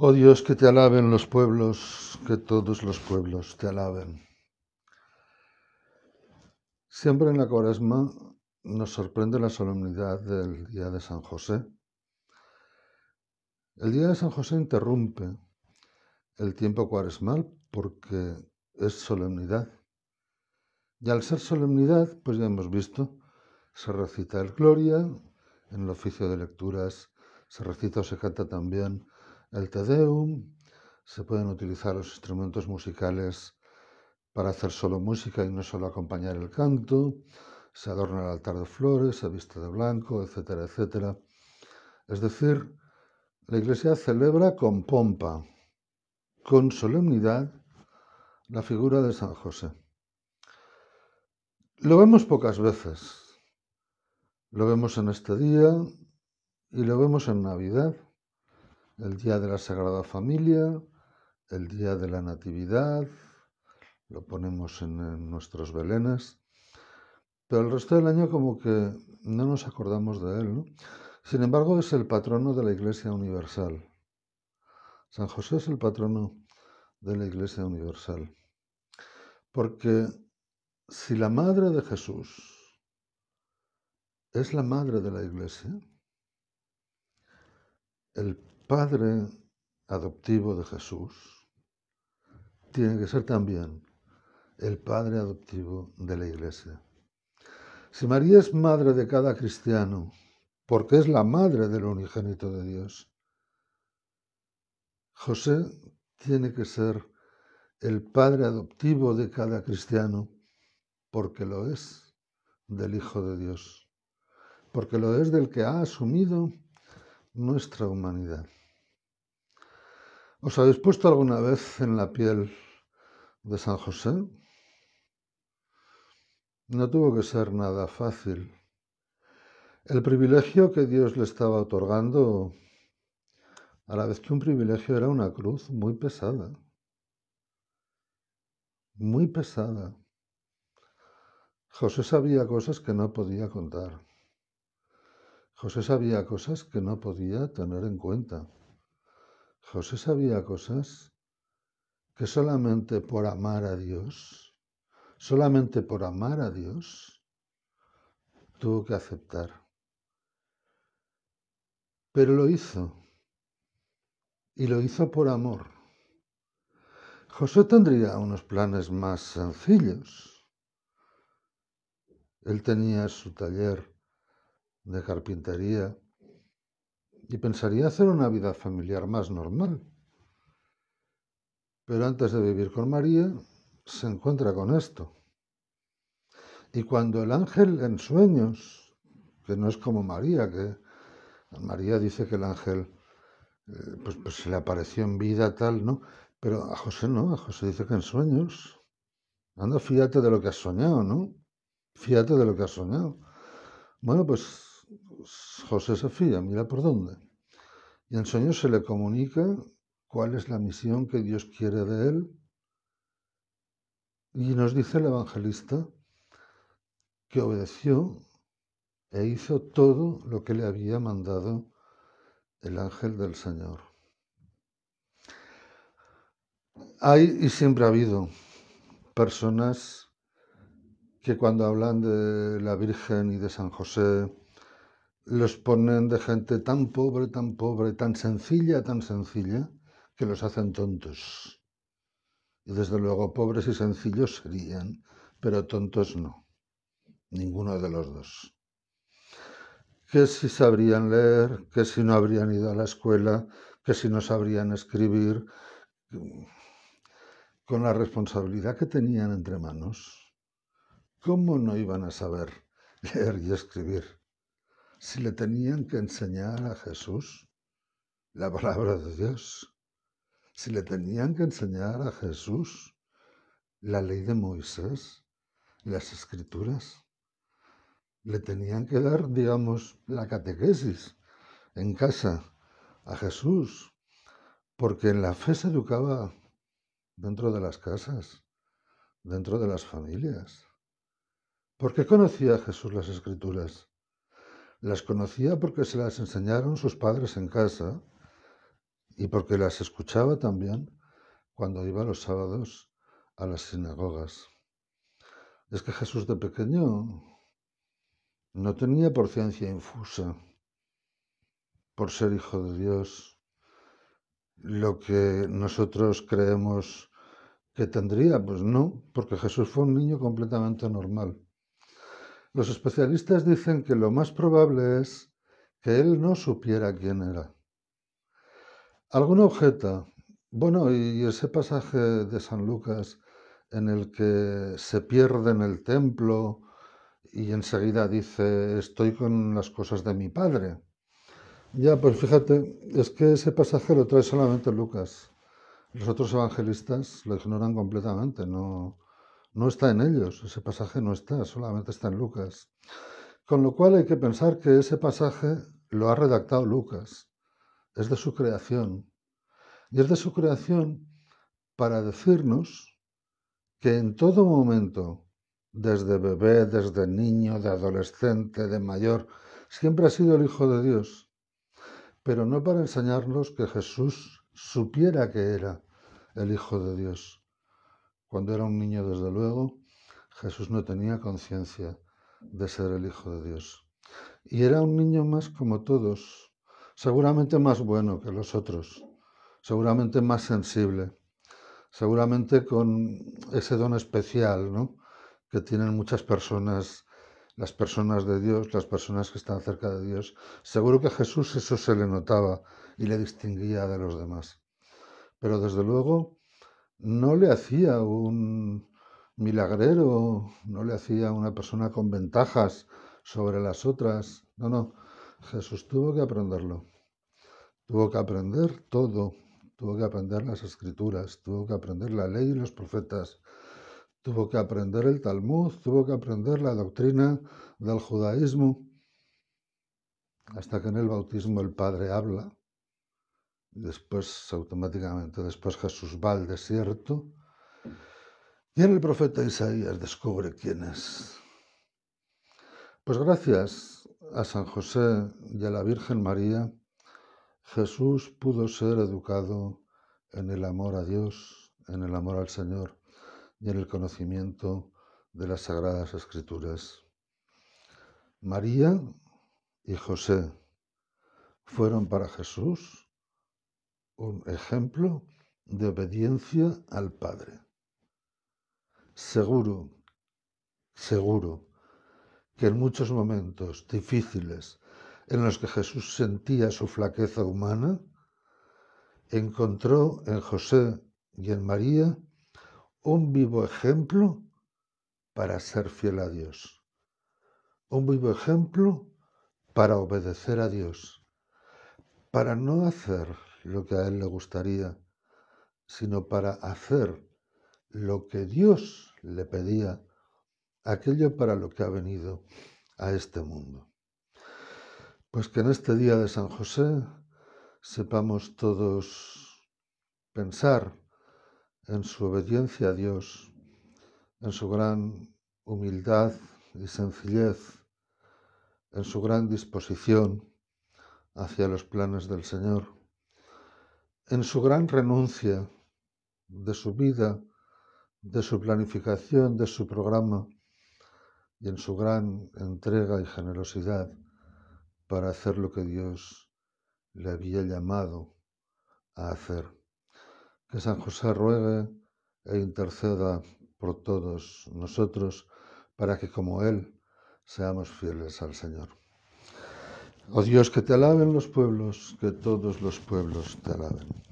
Oh Dios, que te alaben los pueblos, que todos los pueblos te alaben. Siempre en la cuaresma nos sorprende la solemnidad del día de San José. El día de San José interrumpe el tiempo cuaresmal porque es solemnidad. Y al ser solemnidad, pues ya hemos visto, se recita el Gloria, en el oficio de lecturas se recita o se canta también el Te Deum, se pueden utilizar los instrumentos musicales para hacer solo música y no solo acompañar el canto, se adorna el altar de flores, se viste de blanco, etcétera, etcétera. Es decir, la Iglesia celebra con pompa, con solemnidad, la figura de San José. Lo vemos pocas veces. Lo vemos en este día y lo vemos en Navidad, el día de la Sagrada Familia, el día de la Natividad, lo ponemos en, nuestros belenes, pero el resto del año como que no nos acordamos de él. ¿no? Sin embargo, es el patrono de la Iglesia Universal. San José es el patrono de la Iglesia Universal. Porque si la Madre de Jesús es la madre de la iglesia, el padre adoptivo de Jesús tiene que ser también el padre adoptivo de la iglesia. Si María es madre de cada cristiano, porque es la madre del unigénito de Dios, José tiene que ser el padre adoptivo de cada cristiano, porque lo es del Hijo de Dios porque lo es del que ha asumido nuestra humanidad. ¿Os habéis puesto alguna vez en la piel de San José? No tuvo que ser nada fácil. El privilegio que Dios le estaba otorgando, a la vez que un privilegio era una cruz muy pesada, muy pesada. José sabía cosas que no podía contar. José sabía cosas que no podía tener en cuenta. José sabía cosas que solamente por amar a Dios, solamente por amar a Dios, tuvo que aceptar. Pero lo hizo. Y lo hizo por amor. José tendría unos planes más sencillos. Él tenía su taller de carpintería y pensaría hacer una vida familiar más normal. Pero antes de vivir con María, se encuentra con esto. Y cuando el ángel en sueños, que no es como María, que María dice que el ángel eh, pues, pues, se le apareció en vida tal, ¿no? Pero a José no, a José dice que en sueños. Anda, fíjate de lo que has soñado, ¿no? Fíjate de lo que has soñado. Bueno, pues José Sofía, mira por dónde. Y en sueño se le comunica cuál es la misión que Dios quiere de él. Y nos dice el evangelista que obedeció e hizo todo lo que le había mandado el ángel del Señor. Hay y siempre ha habido personas que cuando hablan de la Virgen y de San José los ponen de gente tan pobre, tan pobre, tan sencilla, tan sencilla, que los hacen tontos. Y desde luego pobres y sencillos serían, pero tontos no. Ninguno de los dos. Que si sabrían leer, que si no habrían ido a la escuela, que si no sabrían escribir, con la responsabilidad que tenían entre manos, ¿cómo no iban a saber leer y escribir? Si le tenían que enseñar a Jesús la palabra de Dios, si le tenían que enseñar a Jesús la ley de Moisés, las escrituras, le tenían que dar, digamos, la catequesis en casa a Jesús, porque en la fe se educaba dentro de las casas, dentro de las familias. ¿Por qué conocía Jesús las escrituras? Las conocía porque se las enseñaron sus padres en casa y porque las escuchaba también cuando iba los sábados a las sinagogas. Es que Jesús de pequeño no tenía por ciencia infusa, por ser hijo de Dios, lo que nosotros creemos que tendría. Pues no, porque Jesús fue un niño completamente normal. Los especialistas dicen que lo más probable es que él no supiera quién era. Alguno objeta, bueno, y ese pasaje de San Lucas en el que se pierde en el templo y enseguida dice, estoy con las cosas de mi padre. Ya, pues fíjate, es que ese pasaje lo trae solamente Lucas. Los otros evangelistas lo ignoran completamente, no, no está en ellos, ese pasaje no está, solamente está en Lucas. Con lo cual hay que pensar que ese pasaje lo ha redactado Lucas, es de su creación. Y es de su creación para decirnos que en todo momento, desde bebé, desde niño, de adolescente, de mayor, siempre ha sido el Hijo de Dios, pero no para enseñarnos que Jesús supiera que era el Hijo de Dios. Cuando era un niño, desde luego, Jesús no tenía conciencia de ser el Hijo de Dios. Y era un niño más como todos, seguramente más bueno que los otros, seguramente más sensible, seguramente con ese don especial ¿no? que tienen muchas personas, las personas de Dios, las personas que están cerca de Dios. Seguro que a Jesús eso se le notaba y le distinguía de los demás. Pero desde luego no le hacía un milagrero, no le hacía una persona con ventajas sobre las otras. No, no, Jesús tuvo que aprenderlo. Tuvo que aprender todo tuvo que aprender las escrituras, tuvo que aprender la ley y los profetas, tuvo que aprender el Talmud, tuvo que aprender la doctrina del judaísmo, hasta que en el bautismo el Padre habla, después automáticamente, después Jesús va al desierto, y en el profeta Isaías descubre quién es. Pues gracias a San José y a la Virgen María, Jesús pudo ser educado en el amor a Dios, en el amor al Señor y en el conocimiento de las sagradas escrituras. María y José fueron para Jesús un ejemplo de obediencia al Padre. Seguro, seguro que en muchos momentos difíciles en los que Jesús sentía su flaqueza humana, encontró en José y en María un vivo ejemplo para ser fiel a Dios, un vivo ejemplo para obedecer a Dios, para no hacer lo que a Él le gustaría, sino para hacer lo que Dios le pedía, aquello para lo que ha venido a este mundo. Pues que en este día de San José sepamos todos pensar en su obediencia a Dios, en su gran humildad y sencillez, en su gran disposición hacia los planes del Señor, en su gran renuncia de su vida, de su planificación, de su programa y en su gran entrega y generosidad para hacer lo que Dios le había llamado a hacer. Que San José ruegue e interceda por todos nosotros para que como Él seamos fieles al Señor. Oh Dios, que te alaben los pueblos, que todos los pueblos te alaben.